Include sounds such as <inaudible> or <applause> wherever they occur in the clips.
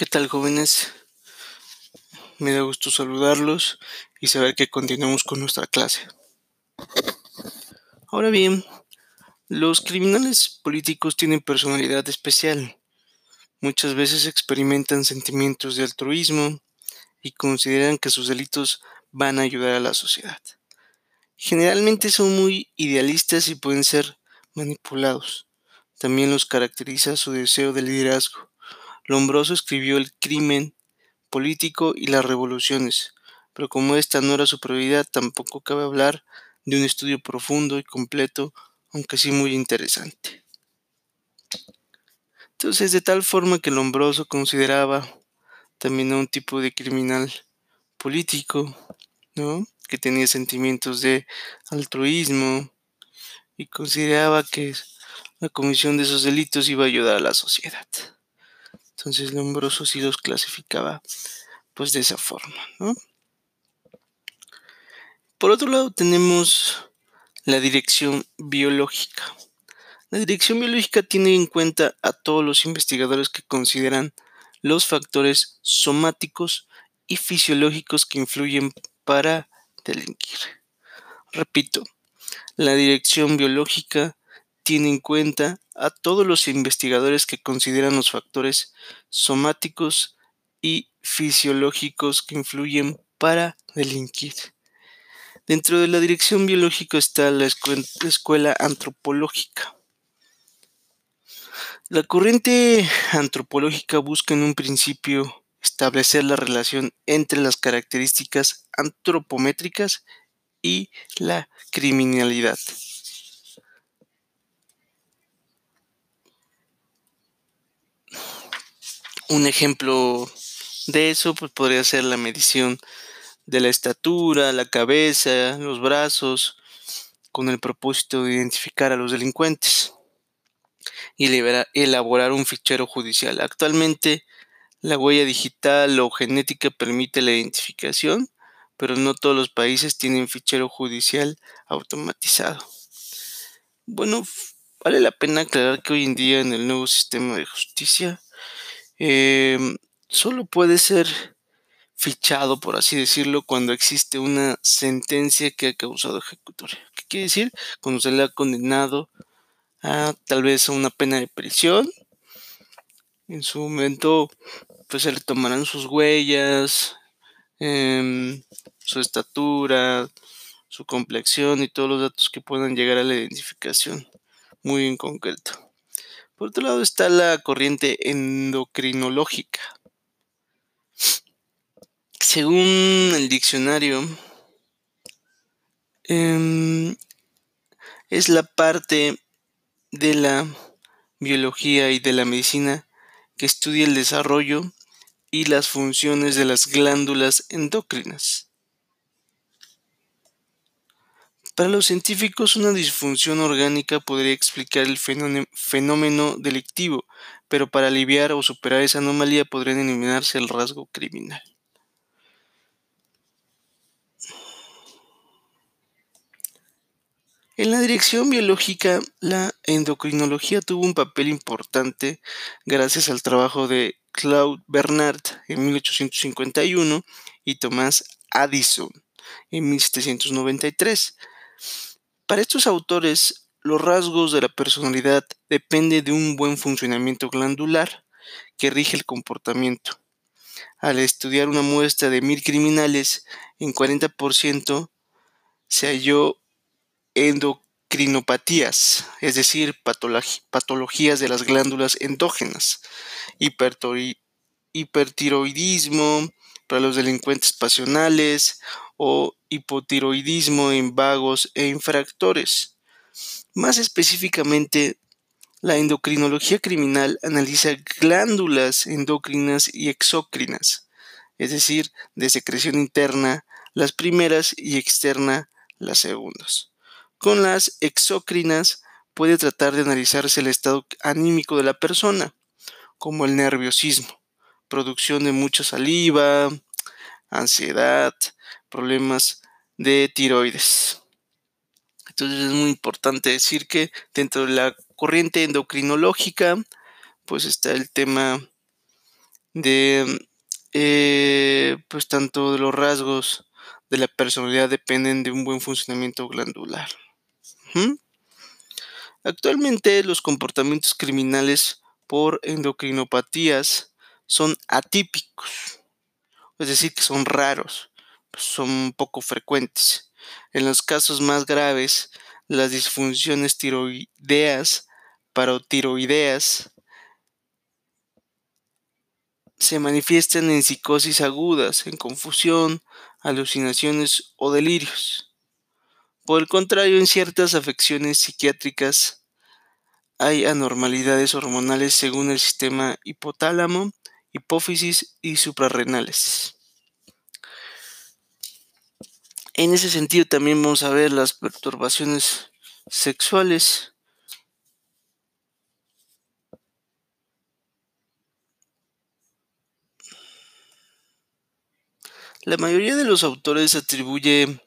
¿Qué tal jóvenes? Me da gusto saludarlos y saber que continuamos con nuestra clase. Ahora bien, los criminales políticos tienen personalidad especial. Muchas veces experimentan sentimientos de altruismo y consideran que sus delitos van a ayudar a la sociedad. Generalmente son muy idealistas y pueden ser manipulados. También los caracteriza su deseo de liderazgo Lombroso escribió El crimen político y las revoluciones, pero como esta no era su prioridad, tampoco cabe hablar de un estudio profundo y completo, aunque sí muy interesante. Entonces, de tal forma que Lombroso consideraba también a un tipo de criminal político, ¿no? que tenía sentimientos de altruismo y consideraba que la comisión de esos delitos iba a ayudar a la sociedad. Entonces Lombroso sí los clasificaba pues de esa forma, ¿no? Por otro lado tenemos la dirección biológica. La dirección biológica tiene en cuenta a todos los investigadores que consideran los factores somáticos y fisiológicos que influyen para delinquir. Repito, la dirección biológica tiene en cuenta a todos los investigadores que consideran los factores somáticos y fisiológicos que influyen para delinquir. Dentro de la dirección biológica está la escuela antropológica. La corriente antropológica busca en un principio establecer la relación entre las características antropométricas y la criminalidad. Un ejemplo de eso pues, podría ser la medición de la estatura, la cabeza, los brazos, con el propósito de identificar a los delincuentes y elaborar un fichero judicial. Actualmente la huella digital o genética permite la identificación, pero no todos los países tienen fichero judicial automatizado. Bueno, vale la pena aclarar que hoy en día en el nuevo sistema de justicia Em, solo puede ser fichado, por así decirlo, cuando existe una sentencia que ha causado ejecutoria. ¿Qué quiere decir? Cuando se le ha condenado a tal vez a una pena de prisión. En su momento, pues se le tomarán sus huellas, em, su estatura, su complexión y todos los datos que puedan llegar a la identificación, muy en concreto. Por otro lado está la corriente endocrinológica. Según el diccionario, em, es la parte de la biología y de la medicina que estudia el desarrollo y las funciones de las glándulas endocrinas. Para los científicos, una disfunción orgánica podría explicar el fenómeno delictivo, pero para aliviar o superar esa anomalía podrían eliminarse el rasgo criminal. En la dirección biológica, la endocrinología tuvo un papel importante gracias al trabajo de Claude Bernard en 1851 y Thomas Addison en 1793 para estos autores, los rasgos de la personalidad dependen de un buen funcionamiento glandular que rige el comportamiento. Al estudiar una muestra de mil criminales, en 40% se halló endocrinopatías, es decir, patologías de las glándulas endógenas, hipertiroidismo para los delincuentes pasionales o hipotiroidismo en vagos e infractores. Más específicamente, la endocrinología criminal analiza glándulas endocrinas y exócrinas, es decir, de secreción interna las primeras y externa las segundas. Con las exócrinas puede tratar de analizarse el estado anímico de la persona, como el nerviosismo, producción de mucha saliva, ansiedad, problemas de tiroides. Entonces es muy importante decir que dentro de la corriente endocrinológica, pues está el tema de eh, pues tanto de los rasgos de la personalidad dependen de un buen funcionamiento glandular. Actualmente los comportamientos criminales por endocrinopatías son atípicos, es decir, que son raros, son poco frecuentes. En los casos más graves, las disfunciones tiroideas, parotiroideas, se manifiestan en psicosis agudas, en confusión, alucinaciones o delirios. Por el contrario, en ciertas afecciones psiquiátricas hay anormalidades hormonales según el sistema hipotálamo, hipófisis y suprarrenales. En ese sentido también vamos a ver las perturbaciones sexuales La mayoría de los autores atribuye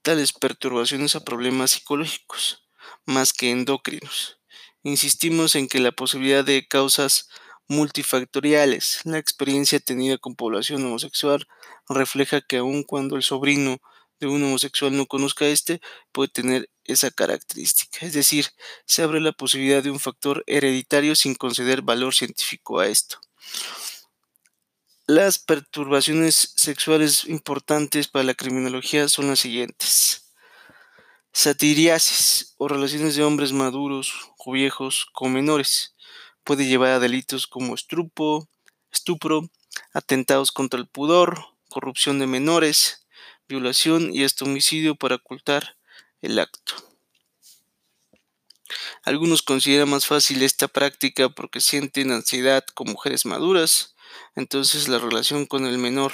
tales perturbaciones a problemas psicológicos, más que endocrinos. Insistimos en que la posibilidad de causas multifactoriales, la experiencia tenida con población homosexual, refleja que aun cuando el sobrino de un homosexual no conozca este, puede tener esa característica. Es decir, se abre la posibilidad de un factor hereditario sin conceder valor científico a esto. Las perturbaciones sexuales importantes para la criminología son las siguientes. Satiriasis o relaciones de hombres maduros o viejos con menores. Puede llevar a delitos como estrupo, estupro, atentados contra el pudor, corrupción de menores, violación y hasta homicidio para ocultar el acto. Algunos consideran más fácil esta práctica porque sienten ansiedad con mujeres maduras, entonces la relación con el menor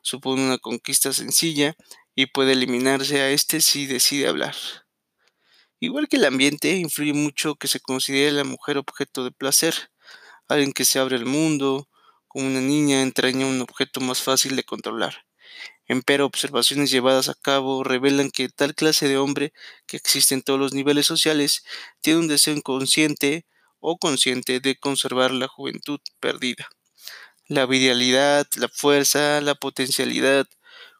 supone una conquista sencilla y puede eliminarse a éste si decide hablar. Igual que el ambiente, influye mucho que se considere la mujer objeto de placer, alguien que se abre al mundo, como una niña entraña un objeto más fácil de controlar. Empero observaciones llevadas a cabo revelan que tal clase de hombre que existe en todos los niveles sociales tiene un deseo inconsciente o consciente de conservar la juventud perdida la virilidad, la fuerza, la potencialidad,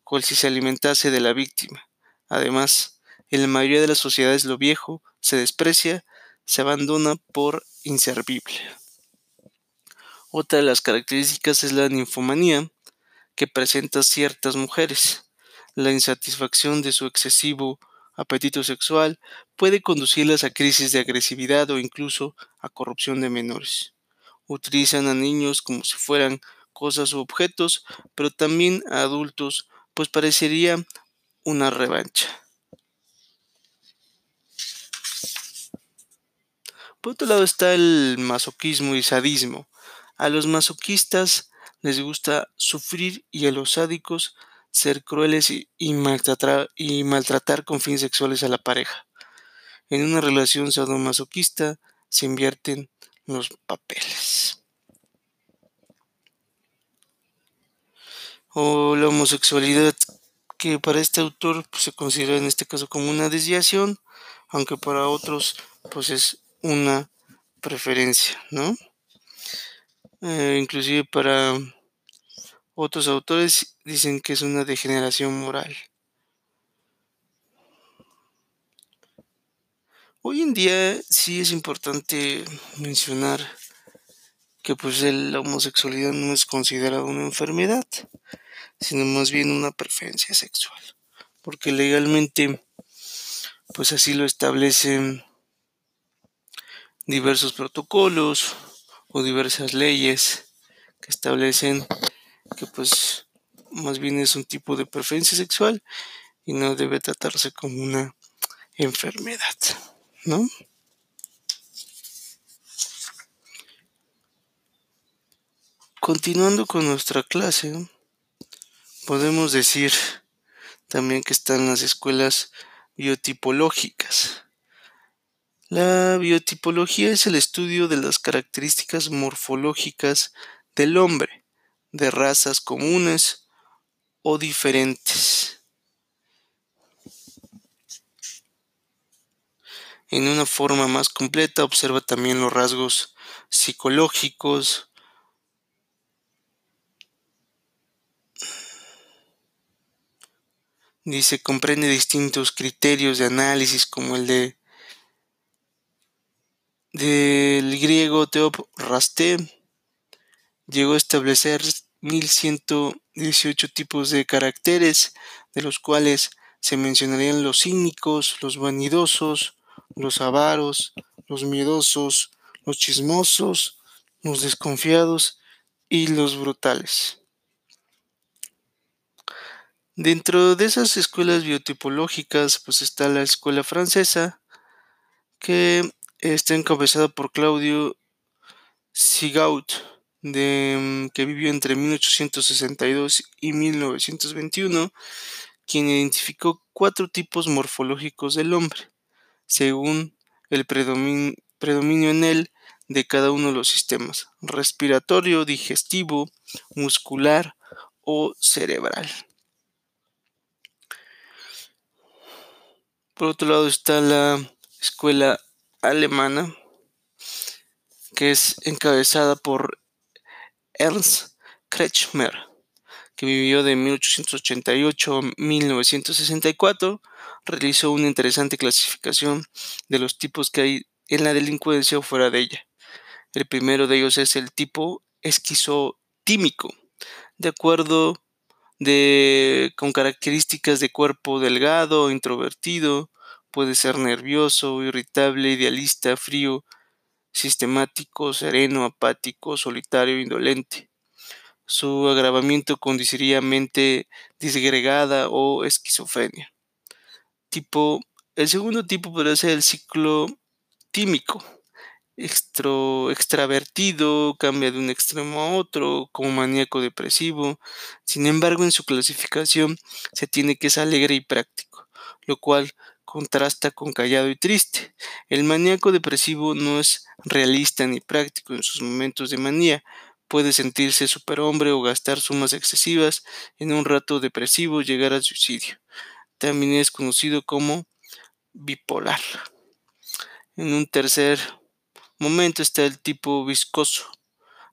cual si se alimentase de la víctima. Además, en la mayoría de las sociedades lo viejo se desprecia, se abandona por inservible. Otra de las características es la ninfomanía que presenta ciertas mujeres. La insatisfacción de su excesivo apetito sexual puede conducirlas a crisis de agresividad o incluso a corrupción de menores utilizan a niños como si fueran cosas u objetos, pero también a adultos, pues parecería una revancha. Por otro lado está el masoquismo y sadismo. A los masoquistas les gusta sufrir y a los sádicos ser crueles y, maltratar, y maltratar con fines sexuales a la pareja. En una relación sadomasoquista se invierten los papeles. O la homosexualidad, que para este autor pues, se considera en este caso como una desviación, aunque para otros pues es una preferencia, ¿no? Eh, inclusive para otros autores dicen que es una degeneración moral. Hoy en día sí es importante mencionar que pues la homosexualidad no es considerada una enfermedad, sino más bien una preferencia sexual, porque legalmente pues así lo establecen diversos protocolos o diversas leyes que establecen que pues más bien es un tipo de preferencia sexual y no debe tratarse como una enfermedad. ¿no? Continuando con nuestra clase, podemos decir también que están las escuelas biotipológicas. La biotipología es el estudio de las características morfológicas del hombre, de razas comunes o diferentes. En una forma más completa observa también los rasgos psicológicos, dice comprende distintos criterios de análisis como el de del griego Teop Rasté llegó a establecer 1118 tipos de caracteres, de los cuales se mencionarían los cínicos, los vanidosos, los avaros, los miedosos, los chismosos, los desconfiados y los brutales. Dentro de esas escuelas biotipológicas, pues está la escuela francesa, que está encabezada por Claudio Sigaud, de, que vivió entre 1862 y 1921, quien identificó cuatro tipos morfológicos del hombre, según el predominio en él de cada uno de los sistemas, respiratorio, digestivo, muscular o cerebral. Por otro lado está la escuela alemana, que es encabezada por Ernst Kretschmer, que vivió de 1888 a 1964, realizó una interesante clasificación de los tipos que hay en la delincuencia o fuera de ella. El primero de ellos es el tipo esquizotímico, de acuerdo con características de cuerpo delgado, introvertido, puede ser nervioso, irritable, idealista, frío, sistemático, sereno, apático, solitario, indolente. Su agravamiento conduciría mente disgregada o esquizofrenia. Tipo, el segundo tipo podría ser el ciclo tímico, extro, extravertido, cambia de un extremo a otro, como maníaco depresivo. Sin embargo, en su clasificación se tiene que es alegre y práctico, lo cual contrasta con callado y triste. El maníaco depresivo no es realista ni práctico en sus momentos de manía. Puede sentirse superhombre o gastar sumas excesivas en un rato depresivo, llegar al suicidio. También es conocido como bipolar. En un tercer momento está el tipo viscoso,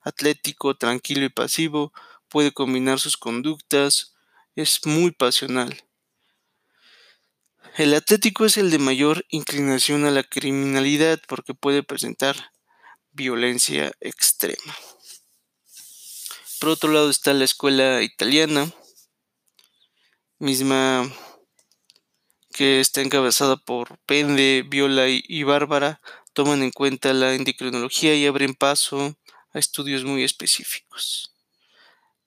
atlético, tranquilo y pasivo, puede combinar sus conductas, es muy pasional. El atlético es el de mayor inclinación a la criminalidad porque puede presentar violencia extrema. Por otro lado está la escuela italiana, misma que está encabezada por Pende, Viola y, Bárbara, toman en cuenta la endocrinología y abren paso a estudios muy específicos.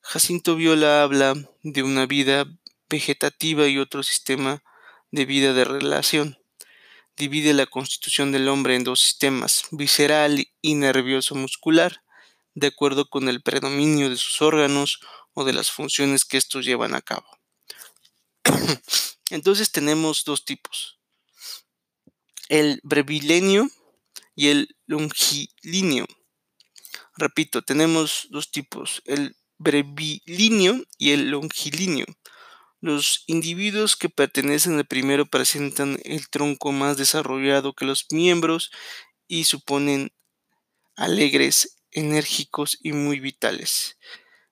Jacinto Viola habla de una vida vegetativa y otro sistema de vida de relación. Divide la constitución del hombre en dos sistemas, visceral y nervioso muscular, de acuerdo con el predominio de sus órganos o de las funciones que estos llevan a cabo. <coughs> Entonces tenemos dos tipos, el brevilenio y el longilíneo. Repito, tenemos dos tipos, el brevilíneo y el longilíneo. Los individuos que pertenecen al primero presentan el tronco más desarrollado que los miembros y suponen alegres, enérgicos y muy vitales.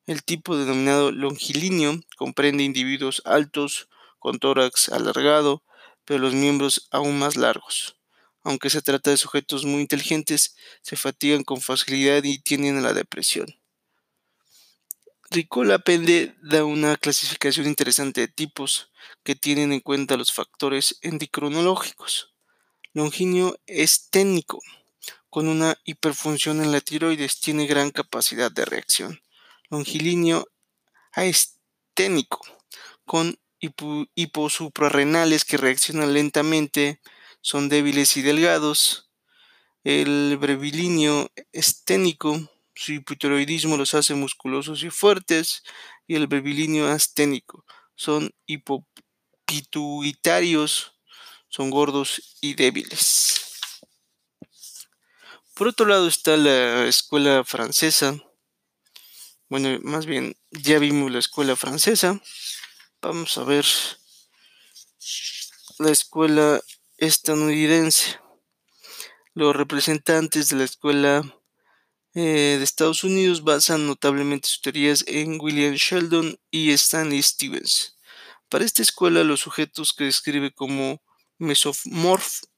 El tipo denominado longilíneo comprende individuos altos, con tórax alargado, pero los miembros aún más largos. Aunque se trata de sujetos muy inteligentes, se fatigan con facilidad y tienen la depresión. Ricola Pende da una clasificación interesante de tipos que tienen en cuenta los factores endocrinológicos. Longinio es técnico, con una hiperfunción en la tiroides, tiene gran capacidad de reacción. Longilíneo aesténico, con hiposuprarrenales que reaccionan lentamente, son débiles y delgados. El brevilíneo esténico su hipotiroidismo los hace musculosos y fuertes, y el brevilíneo asténico son hipopituitarios, son gordos y débiles. Por otro lado está la escuela francesa. Bueno, más bien, ya vimos la escuela francesa. Vamos a ver la escuela estadounidense. Los representantes de la escuela eh, de Estados Unidos basan notablemente sus teorías en William Sheldon y Stanley Stevens. Para esta escuela, los sujetos que describe como mesomorfos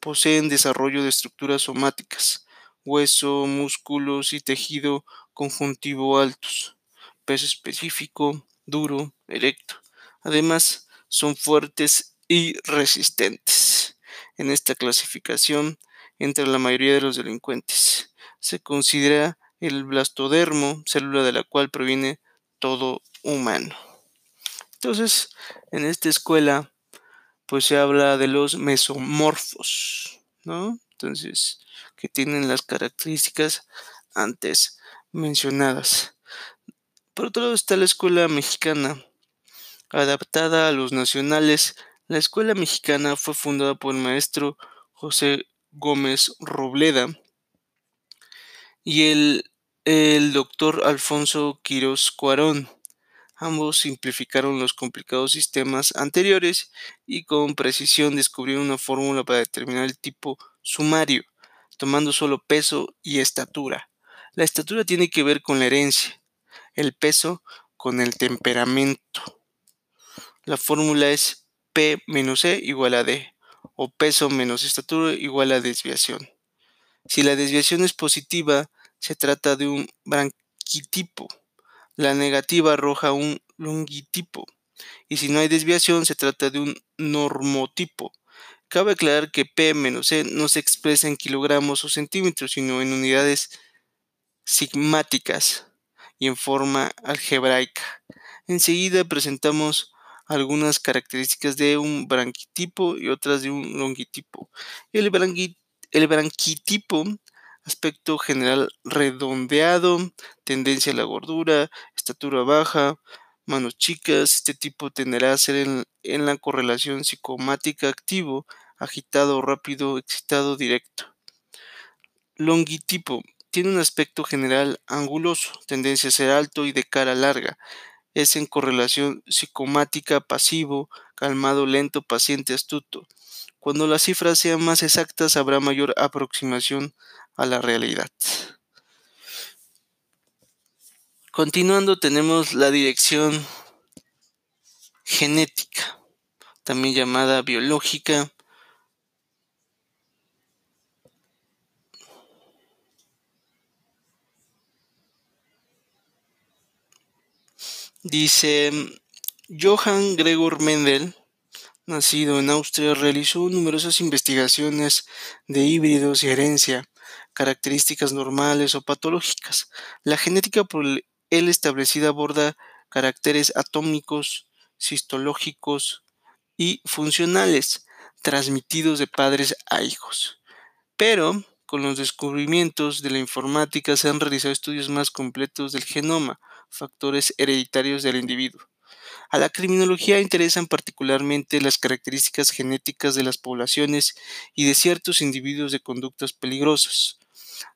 poseen desarrollo de estructuras somáticas, hueso, músculos y tejido conjuntivo altos, peso específico, duro, erecto. Además, son fuertes y resistentes. En esta clasificación entra la mayoría de los delincuentes. Se considera el blastodermo, célula de la cual proviene todo humano. Entonces, en esta escuela, pues se habla de los mesomorfos, ¿no? Entonces, que tienen las características antes mencionadas. Por otro lado está la escuela mexicana, adaptada a los nacionales. La escuela mexicana fue fundada por el maestro José Gómez Robleda y el, doctor Alfonso Quirós Cuarón. Ambos simplificaron los complicados sistemas anteriores y con precisión descubrieron una fórmula para determinar el tipo sumario, tomando solo peso y estatura. La estatura tiene que ver con la herencia, el peso con el temperamento. La fórmula es P menos E igual a D, o peso menos estatura igual a desviación. Si la desviación es positiva, se trata de un branquitipo. La negativa arroja un longitipo. Y si no hay desviación, se trata de un normotipo. Cabe aclarar que P menos E no se expresa en kilogramos o centímetros, sino en unidades sigmáticas y en forma algebraica. Enseguida presentamos algunas características de un branquitipo y otras de un longitipo. El, el branquitipo, aspecto general redondeado, tendencia a la gordura, estatura baja, manos chicas. Este tipo tenderá a ser en, en la correlación psicomática activo, agitado, rápido, excitado, directo. Longitipo. Tiene un aspecto general anguloso, tendencia a ser alto y de cara larga, es en correlación psicomática pasivo, calmado, lento, paciente, astuto. Cuando las cifras sean más exactas habrá mayor aproximación a la realidad. Continuando tenemos la dirección genética, también llamada biológica. Dice Johann Gregor Mendel, nacido en Austria, realizó numerosas investigaciones de híbridos y herencia, características normales o patológicas. La genética por él establecida aborda caracteres atómicos, cistológicos y funcionales, transmitidos de padres a hijos. Pero, con los descubrimientos de la informática se han realizado estudios más completos del genoma, factores hereditarios del individuo. A la criminología interesan particularmente las características genéticas de las poblaciones y de ciertos individuos de conductas peligrosas.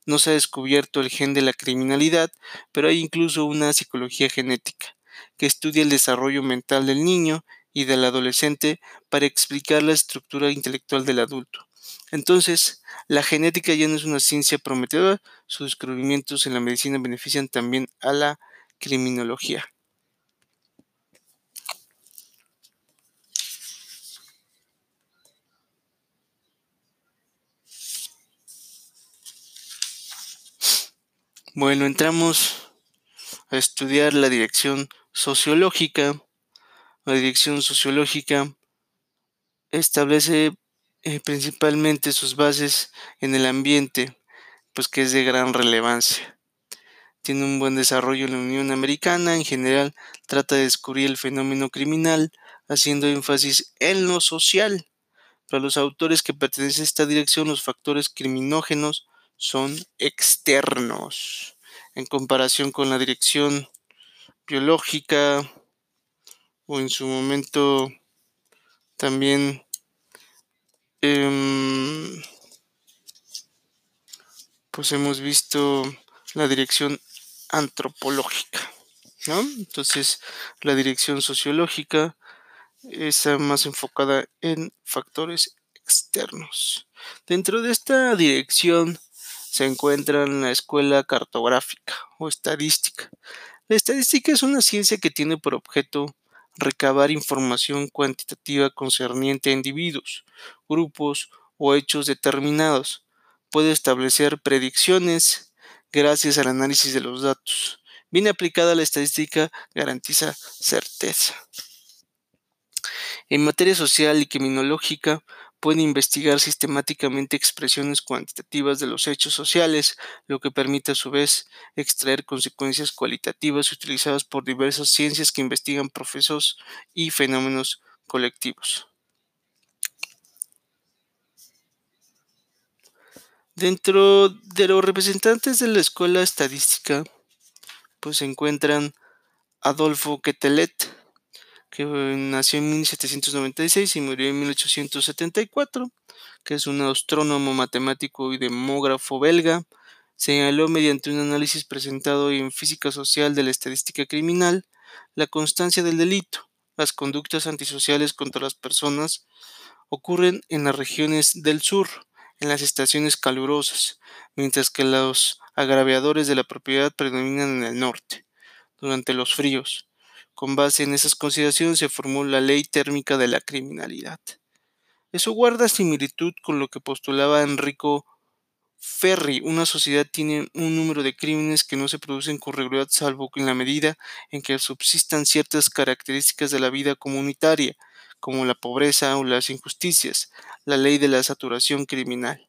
No se ha descubierto el gen de la criminalidad, pero hay incluso una psicología genética, que estudia el desarrollo mental del niño y del adolescente para explicar la estructura intelectual del adulto. Entonces, la genética ya no es una ciencia prometedora, sus descubrimientos en la medicina benefician también a la criminología. Bueno, entramos a estudiar la dirección sociológica. La dirección sociológica establece eh, principalmente sus bases en el ambiente, pues que es de gran relevancia. Tiene un buen desarrollo en la Unión Americana, en general trata de descubrir el fenómeno criminal, haciendo énfasis en lo social. Para los autores que pertenecen a esta dirección, los factores criminógenos son externos, en comparación con la dirección biológica o en su momento también Em, pues hemos visto la dirección antropológica, ¿no? Entonces, la dirección sociológica está más enfocada en factores externos. Dentro de esta dirección se encuentra la escuela cartográfica o estadística. La estadística es una ciencia que tiene por objeto recabar información cuantitativa concerniente a individuos, grupos o hechos determinados. Puede establecer predicciones gracias al análisis de los datos. Bien aplicada la estadística garantiza certeza. En materia social y criminológica, puede investigar sistemáticamente expresiones cuantitativas de los hechos sociales, lo que permite a su vez extraer consecuencias cualitativas utilizadas por diversas ciencias que investigan procesos y fenómenos colectivos. Dentro de los representantes de la escuela estadística, pues se encuentran Adolfo Quetelet, que nació en 1796 y murió en 1874, que es un astrónomo, matemático y demógrafo belga, señaló mediante un análisis presentado en Física Social de la Estadística Criminal la constancia del delito. Las conductas antisociales contra las personas ocurren en las regiones del sur, en las estaciones calurosas, mientras que los agraviadores de la propiedad predominan en el norte, durante los fríos. Con base en esas consideraciones se formó la ley térmica de la criminalidad. Eso guarda similitud con lo que postulaba Enrico Ferri. Una sociedad tiene un número de crímenes que no se producen con regularidad salvo en la medida en que subsistan ciertas características de la vida comunitaria, como la pobreza o las injusticias, la ley de la saturación criminal.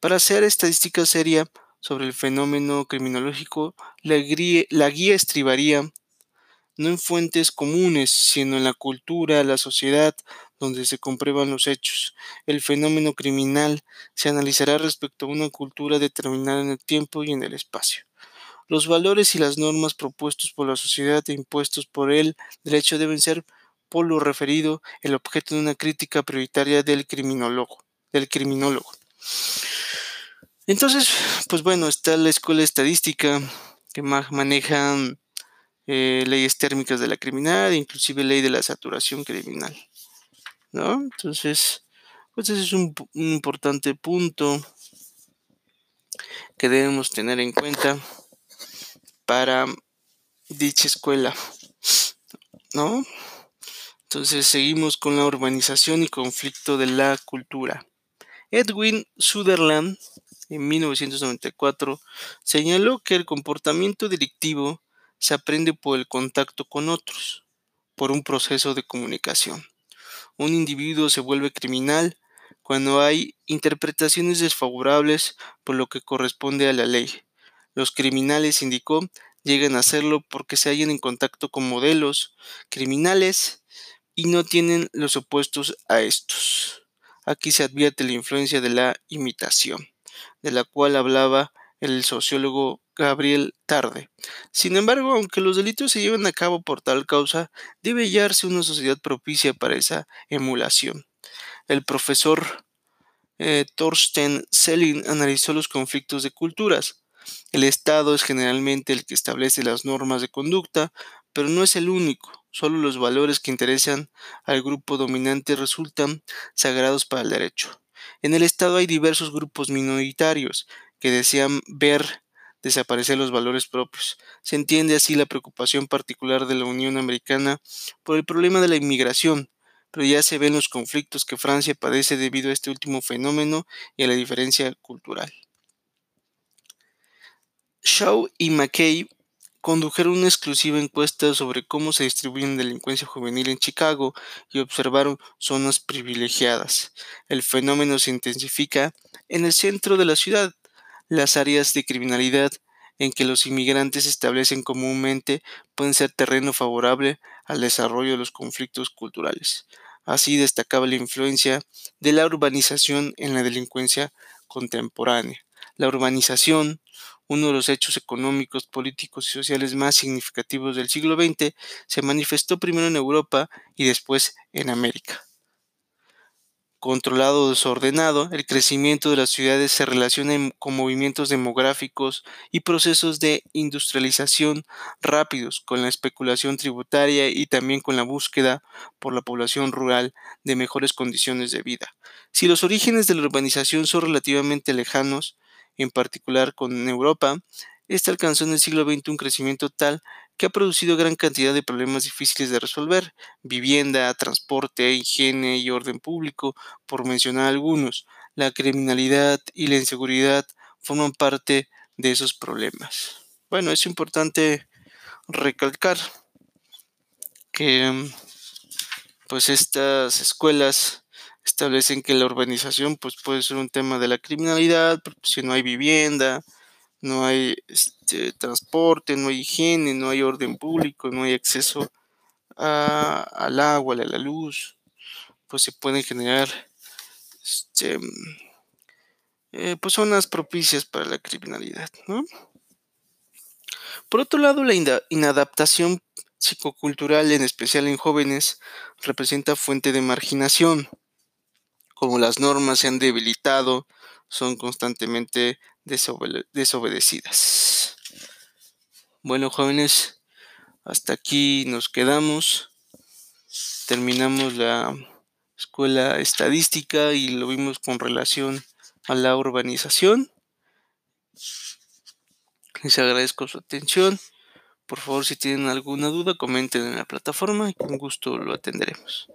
Para hacer estadística seria sobre el fenómeno criminológico, la guía estribaría no en fuentes comunes, sino en la cultura, la sociedad, donde se comprueban los hechos. El fenómeno criminal se analizará respecto a una cultura determinada en el tiempo y en el espacio. Los valores y las normas propuestos por la sociedad e impuestos por el derecho deben ser, por lo referido, el objeto de una crítica prioritaria del criminólogo. Del criminólogo. Entonces, pues bueno, está la escuela estadística que maneja eh, leyes térmicas de la criminalidad, inclusive ley de la saturación criminal. ¿no? Entonces, pues ese es un, un importante punto que debemos tener en cuenta para dicha escuela. ¿No? Entonces seguimos con la urbanización y conflicto de la cultura. Edwin Sutherland, en 1994, señaló que el comportamiento delictivo se aprende por el contacto con otros, por un proceso de comunicación. Un individuo se vuelve criminal cuando hay interpretaciones desfavorables por lo que corresponde a la ley. Los criminales, indicó, llegan a hacerlo porque se hallan en contacto con modelos criminales y no tienen los opuestos a estos. Aquí se advierte la influencia de la imitación, de la cual hablaba el sociólogo Gabriel Tarde. Sin embargo, aunque los delitos se lleven a cabo por tal causa, debe hallarse una sociedad propicia para esa emulación. El profesor eh, Thorsten Selling analizó los conflictos de culturas. El Estado es generalmente el que establece las normas de conducta, pero no es el único. Solo los valores que interesan al grupo dominante resultan sagrados para el derecho. En el Estado hay diversos grupos minoritarios que desean ver desaparecer los valores propios. Se entiende así la preocupación particular de la Unión Americana por el problema de la inmigración, pero ya se ven los conflictos que Francia padece debido a este último fenómeno y a la diferencia cultural. Shaw y McKay condujeron una exclusiva encuesta sobre cómo se distribuye la delincuencia juvenil en Chicago y observaron zonas privilegiadas. El fenómeno se intensifica en el centro de la ciudad, las áreas de criminalidad en que los inmigrantes se establecen comúnmente pueden ser terreno favorable al desarrollo de los conflictos culturales. Así destacaba la influencia de la urbanización en la delincuencia contemporánea. La urbanización, uno de los hechos económicos, políticos y sociales más significativos del siglo XX, se manifestó primero en Europa y después en América controlado o desordenado, el crecimiento de las ciudades se relaciona con movimientos demográficos y procesos de industrialización rápidos, con la especulación tributaria y también con la búsqueda por la población rural de mejores condiciones de vida. Si los orígenes de la urbanización son relativamente lejanos, en particular con Europa, Este alcanzó en el siglo XX un crecimiento tal que ha producido gran cantidad de problemas difíciles de resolver, vivienda, transporte, higiene y orden público, por mencionar algunos. La criminalidad y la inseguridad forman parte de esos problemas. Bueno, es importante recalcar que pues estas escuelas establecen que la urbanización pues puede ser un tema de la criminalidad, si no hay vivienda, no hay este, transporte, no hay higiene, no hay orden público, no hay acceso al agua, a la luz, pues se pueden generar este, eh, pues zonas propicias para la criminalidad. Por otro lado, la inadaptación psicocultural, en especial en jóvenes, representa fuente de marginación. Como las normas se han debilitado, son constantemente desobedecidas. Bueno, jóvenes, hasta aquí nos quedamos. Terminamos la escuela estadística y lo vimos con relación a la urbanización. Les agradezco su atención. Por favor, si tienen alguna duda, comenten en la plataforma y con gusto lo atenderemos.